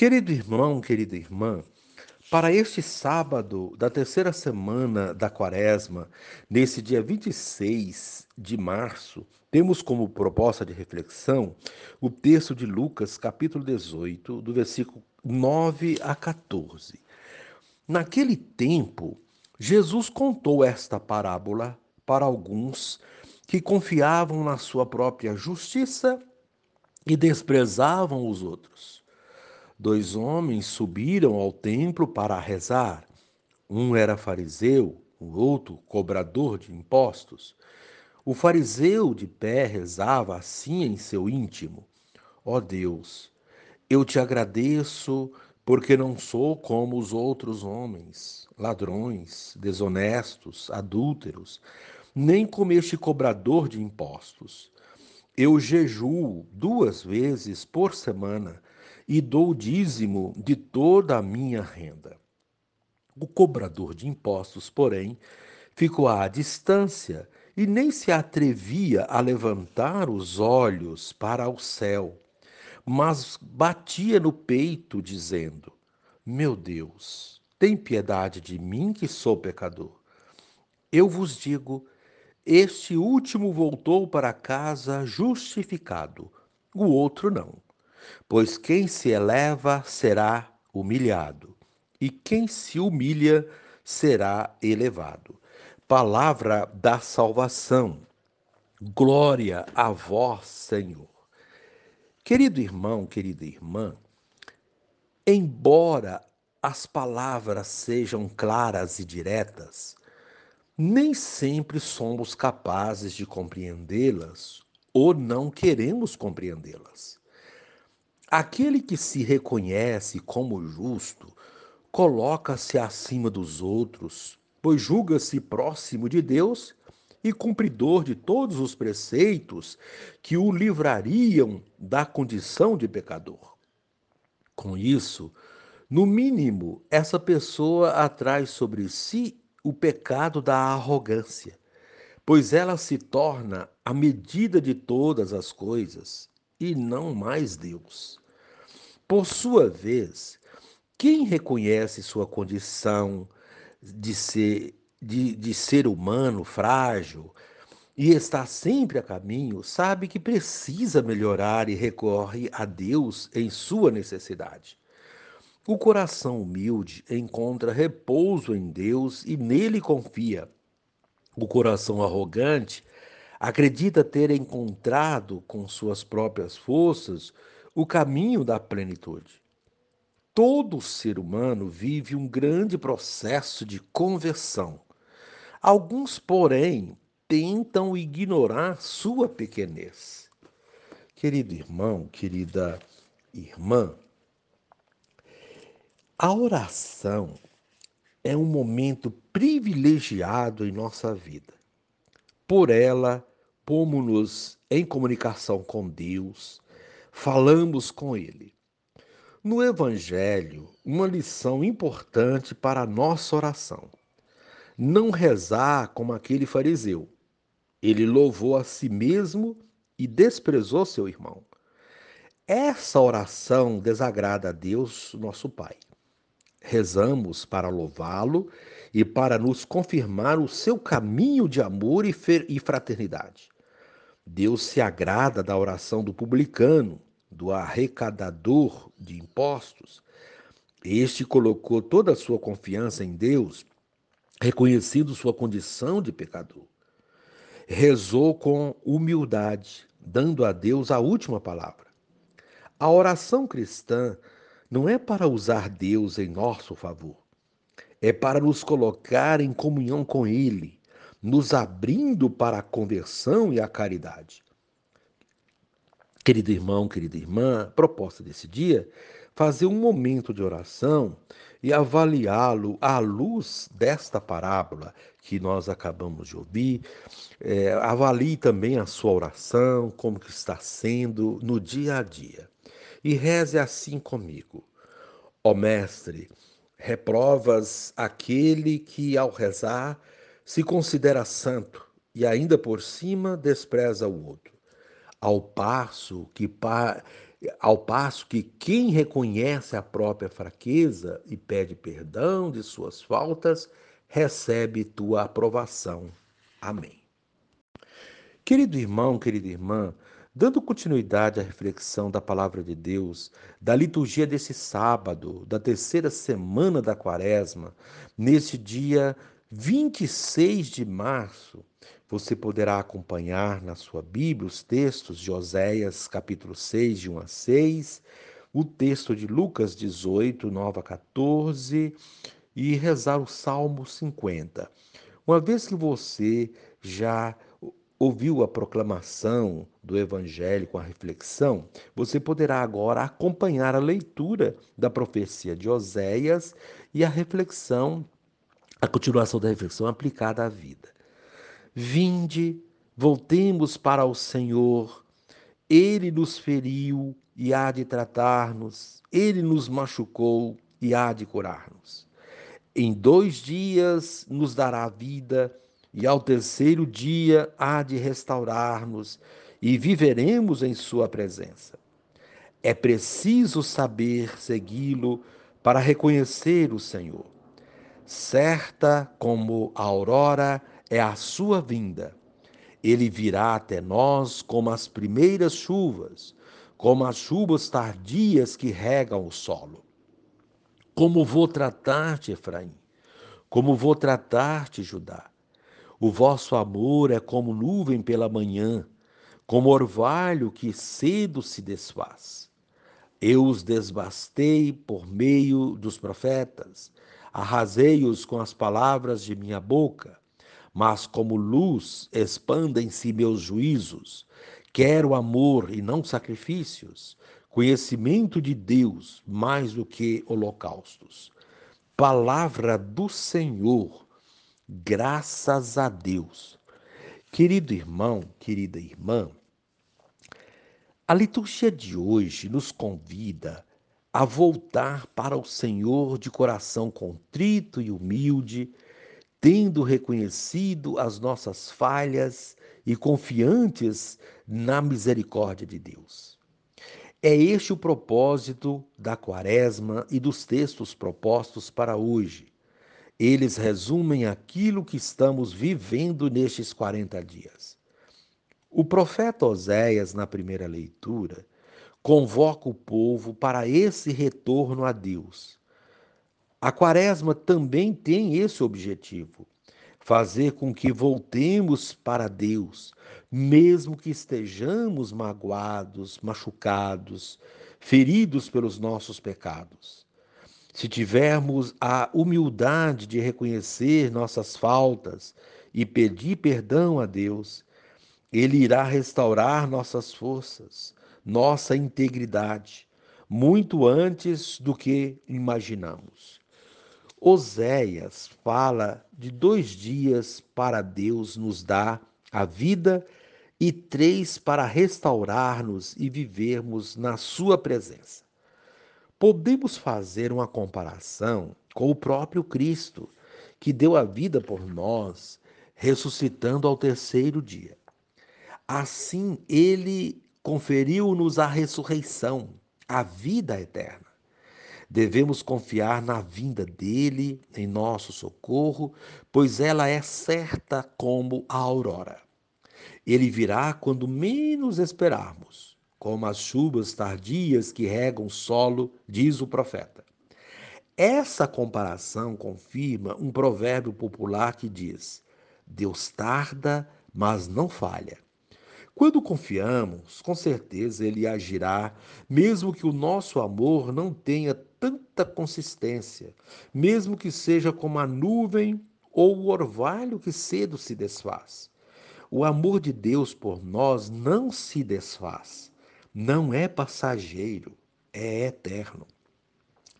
Querido irmão, querida irmã, para este sábado da terceira semana da Quaresma, nesse dia 26 de março, temos como proposta de reflexão o texto de Lucas, capítulo 18, do versículo 9 a 14. Naquele tempo, Jesus contou esta parábola para alguns que confiavam na sua própria justiça e desprezavam os outros. Dois homens subiram ao templo para rezar. Um era fariseu, o outro cobrador de impostos. O fariseu de pé rezava assim em seu íntimo: Ó oh Deus, eu te agradeço porque não sou como os outros homens, ladrões, desonestos, adúlteros, nem como este cobrador de impostos. Eu jejuo duas vezes por semana e dou o dízimo de toda a minha renda. O cobrador de impostos, porém, ficou à distância e nem se atrevia a levantar os olhos para o céu, mas batia no peito, dizendo: Meu Deus, tem piedade de mim que sou pecador. Eu vos digo: este último voltou para casa justificado, o outro não. Pois quem se eleva será humilhado, e quem se humilha será elevado palavra da salvação. Glória a vós, Senhor. Querido irmão, querida irmã, embora as palavras sejam claras e diretas, nem sempre somos capazes de compreendê-las ou não queremos compreendê-las. Aquele que se reconhece como justo coloca-se acima dos outros pois julga-se próximo de Deus e cumpridor de todos os preceitos que o livrariam da condição de pecador. Com isso, no mínimo, essa pessoa atrai sobre si o pecado da arrogância, pois ela se torna a medida de todas as coisas e não mais Deus. Por sua vez, quem reconhece sua condição, de ser, de, de ser humano frágil e está sempre a caminho, sabe que precisa melhorar e recorre a Deus em sua necessidade. O coração humilde encontra repouso em Deus e nele confia. O coração arrogante acredita ter encontrado com suas próprias forças o caminho da plenitude. Todo ser humano vive um grande processo de conversão. Alguns, porém, tentam ignorar sua pequenez. Querido irmão, querida irmã, a oração é um momento privilegiado em nossa vida. Por ela, pomos-nos em comunicação com Deus, falamos com Ele. No Evangelho, uma lição importante para a nossa oração. Não rezar como aquele fariseu. Ele louvou a si mesmo e desprezou seu irmão. Essa oração desagrada a Deus, nosso Pai. Rezamos para louvá-lo e para nos confirmar o seu caminho de amor e fraternidade. Deus se agrada da oração do publicano, do arrecadador de impostos, este colocou toda a sua confiança em Deus, reconhecendo sua condição de pecador. Rezou com humildade, dando a Deus a última palavra. A oração cristã não é para usar Deus em nosso favor, é para nos colocar em comunhão com Ele, nos abrindo para a conversão e a caridade. Querido irmão, querida irmã, proposta desse dia, fazer um momento de oração e avaliá-lo à luz desta parábola que nós acabamos de ouvir. É, avalie também a sua oração, como que está sendo no dia a dia. E reze assim comigo. Ó Mestre, reprovas aquele que, ao rezar, se considera santo e ainda por cima despreza o outro ao passo que, pa, Ao passo que quem reconhece a própria fraqueza e pede perdão de suas faltas, recebe tua aprovação. Amém. Querido irmão, querida irmã, dando continuidade à reflexão da palavra de Deus, da liturgia desse sábado, da terceira semana da quaresma, neste dia 26 de março, você poderá acompanhar na sua Bíblia os textos de Oséias, capítulo 6, de 1 a 6, o texto de Lucas 18, 9 a 14 e rezar o Salmo 50. Uma vez que você já ouviu a proclamação do Evangelho com a reflexão, você poderá agora acompanhar a leitura da profecia de Oséias e a reflexão, a continuação da reflexão aplicada à vida. Vinde, voltemos para o Senhor. Ele nos feriu e há de tratar-nos. Ele nos machucou e há de curar-nos. Em dois dias nos dará vida, e ao terceiro dia há de restaurar-nos, e viveremos em Sua presença. É preciso saber segui-lo para reconhecer o Senhor. Certa como a aurora é a sua vinda. Ele virá até nós como as primeiras chuvas, como as chuvas tardias que regam o solo. Como vou tratar-te, Efraim? Como vou tratar-te, Judá? O vosso amor é como nuvem pela manhã, como orvalho que cedo se desfaz. Eu os desbastei por meio dos profetas, arrasei-os com as palavras de minha boca mas como luz expandem-se meus juízos. Quero amor e não sacrifícios, conhecimento de Deus mais do que holocaustos. Palavra do Senhor, graças a Deus. Querido irmão, querida irmã, a liturgia de hoje nos convida a voltar para o Senhor de coração contrito e humilde tendo reconhecido as nossas falhas e confiantes na misericórdia de Deus. É este o propósito da Quaresma e dos textos propostos para hoje. Eles resumem aquilo que estamos vivendo nestes 40 dias. O profeta Oséias, na primeira leitura, convoca o povo para esse retorno a Deus a quaresma também tem esse objetivo: fazer com que voltemos para Deus, mesmo que estejamos magoados, machucados, feridos pelos nossos pecados. Se tivermos a humildade de reconhecer nossas faltas e pedir perdão a Deus, Ele irá restaurar nossas forças, nossa integridade, muito antes do que imaginamos. Oséias fala de dois dias para Deus nos dar a vida e três para restaurar-nos e vivermos na Sua presença. Podemos fazer uma comparação com o próprio Cristo, que deu a vida por nós, ressuscitando ao terceiro dia. Assim, ele conferiu-nos a ressurreição, a vida eterna. Devemos confiar na vinda dele em nosso socorro, pois ela é certa como a aurora. Ele virá quando menos esperarmos, como as chuvas tardias que regam o solo, diz o profeta. Essa comparação confirma um provérbio popular que diz: Deus tarda, mas não falha. Quando confiamos, com certeza ele agirá, mesmo que o nosso amor não tenha tanta consistência, mesmo que seja como a nuvem ou o orvalho que cedo se desfaz. O amor de Deus por nós não se desfaz, não é passageiro, é eterno.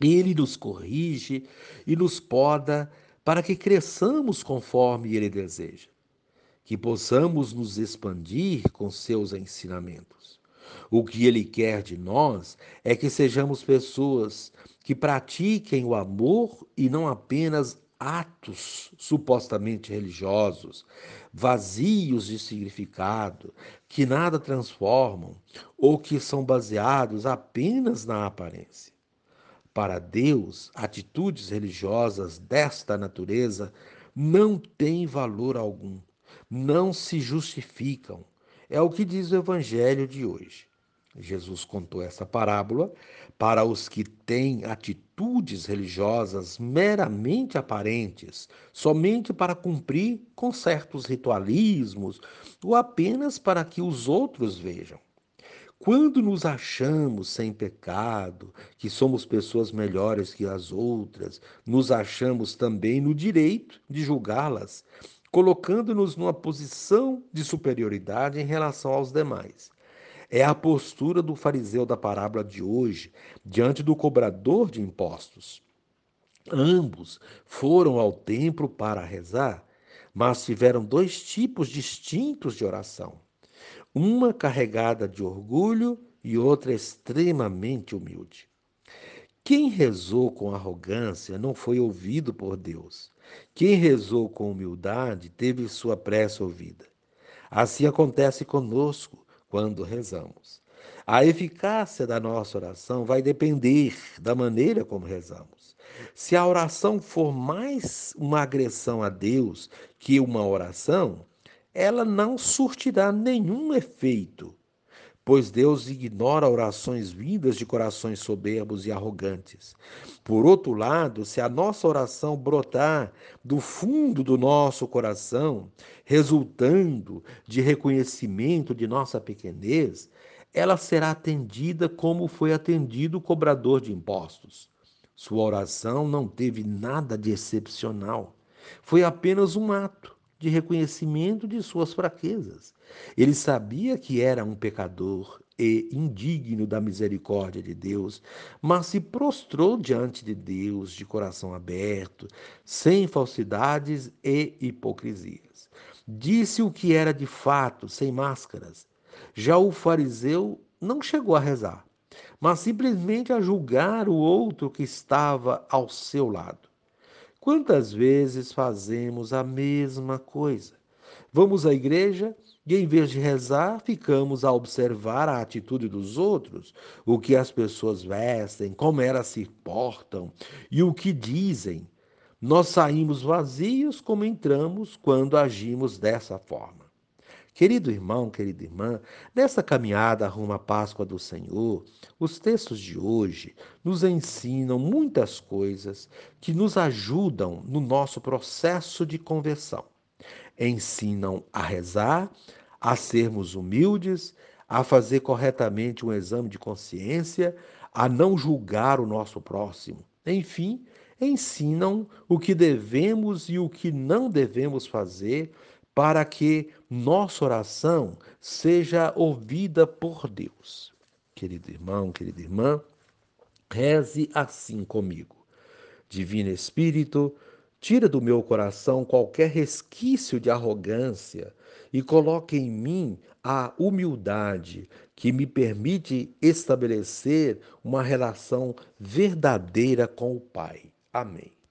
Ele nos corrige e nos poda para que cresçamos conforme ele deseja, que possamos nos expandir com seus ensinamentos. O que ele quer de nós é que sejamos pessoas que pratiquem o amor e não apenas atos supostamente religiosos, vazios de significado, que nada transformam ou que são baseados apenas na aparência. Para Deus, atitudes religiosas desta natureza não têm valor algum, não se justificam. É o que diz o Evangelho de hoje. Jesus contou essa parábola para os que têm atitudes religiosas meramente aparentes, somente para cumprir com certos ritualismos ou apenas para que os outros vejam. Quando nos achamos sem pecado, que somos pessoas melhores que as outras, nos achamos também no direito de julgá-las, colocando-nos numa posição de superioridade em relação aos demais. É a postura do fariseu da parábola de hoje diante do cobrador de impostos. Ambos foram ao templo para rezar, mas tiveram dois tipos distintos de oração. Uma carregada de orgulho e outra extremamente humilde. Quem rezou com arrogância não foi ouvido por Deus. Quem rezou com humildade teve sua prece ouvida. Assim acontece conosco quando rezamos. A eficácia da nossa oração vai depender da maneira como rezamos. Se a oração for mais uma agressão a Deus que uma oração, ela não surtirá nenhum efeito, pois Deus ignora orações vindas de corações soberbos e arrogantes. Por outro lado, se a nossa oração brotar do fundo do nosso coração, resultando de reconhecimento de nossa pequenez, ela será atendida como foi atendido o cobrador de impostos. Sua oração não teve nada de excepcional. Foi apenas um ato de reconhecimento de suas fraquezas. Ele sabia que era um pecador e indigno da misericórdia de Deus, mas se prostrou diante de Deus de coração aberto, sem falsidades e hipocrisias. Disse o que era de fato, sem máscaras. Já o fariseu não chegou a rezar, mas simplesmente a julgar o outro que estava ao seu lado. Quantas vezes fazemos a mesma coisa? Vamos à igreja e, em vez de rezar, ficamos a observar a atitude dos outros, o que as pessoas vestem, como elas se portam e o que dizem. Nós saímos vazios como entramos quando agimos dessa forma. Querido irmão, querida irmã, nessa caminhada rumo à Páscoa do Senhor, os textos de hoje nos ensinam muitas coisas que nos ajudam no nosso processo de conversão. Ensinam a rezar, a sermos humildes, a fazer corretamente um exame de consciência, a não julgar o nosso próximo. Enfim, ensinam o que devemos e o que não devemos fazer para que nossa oração seja ouvida por Deus. Querido irmão, querida irmã, reze assim comigo. Divino Espírito, tira do meu coração qualquer resquício de arrogância e coloque em mim a humildade que me permite estabelecer uma relação verdadeira com o Pai. Amém.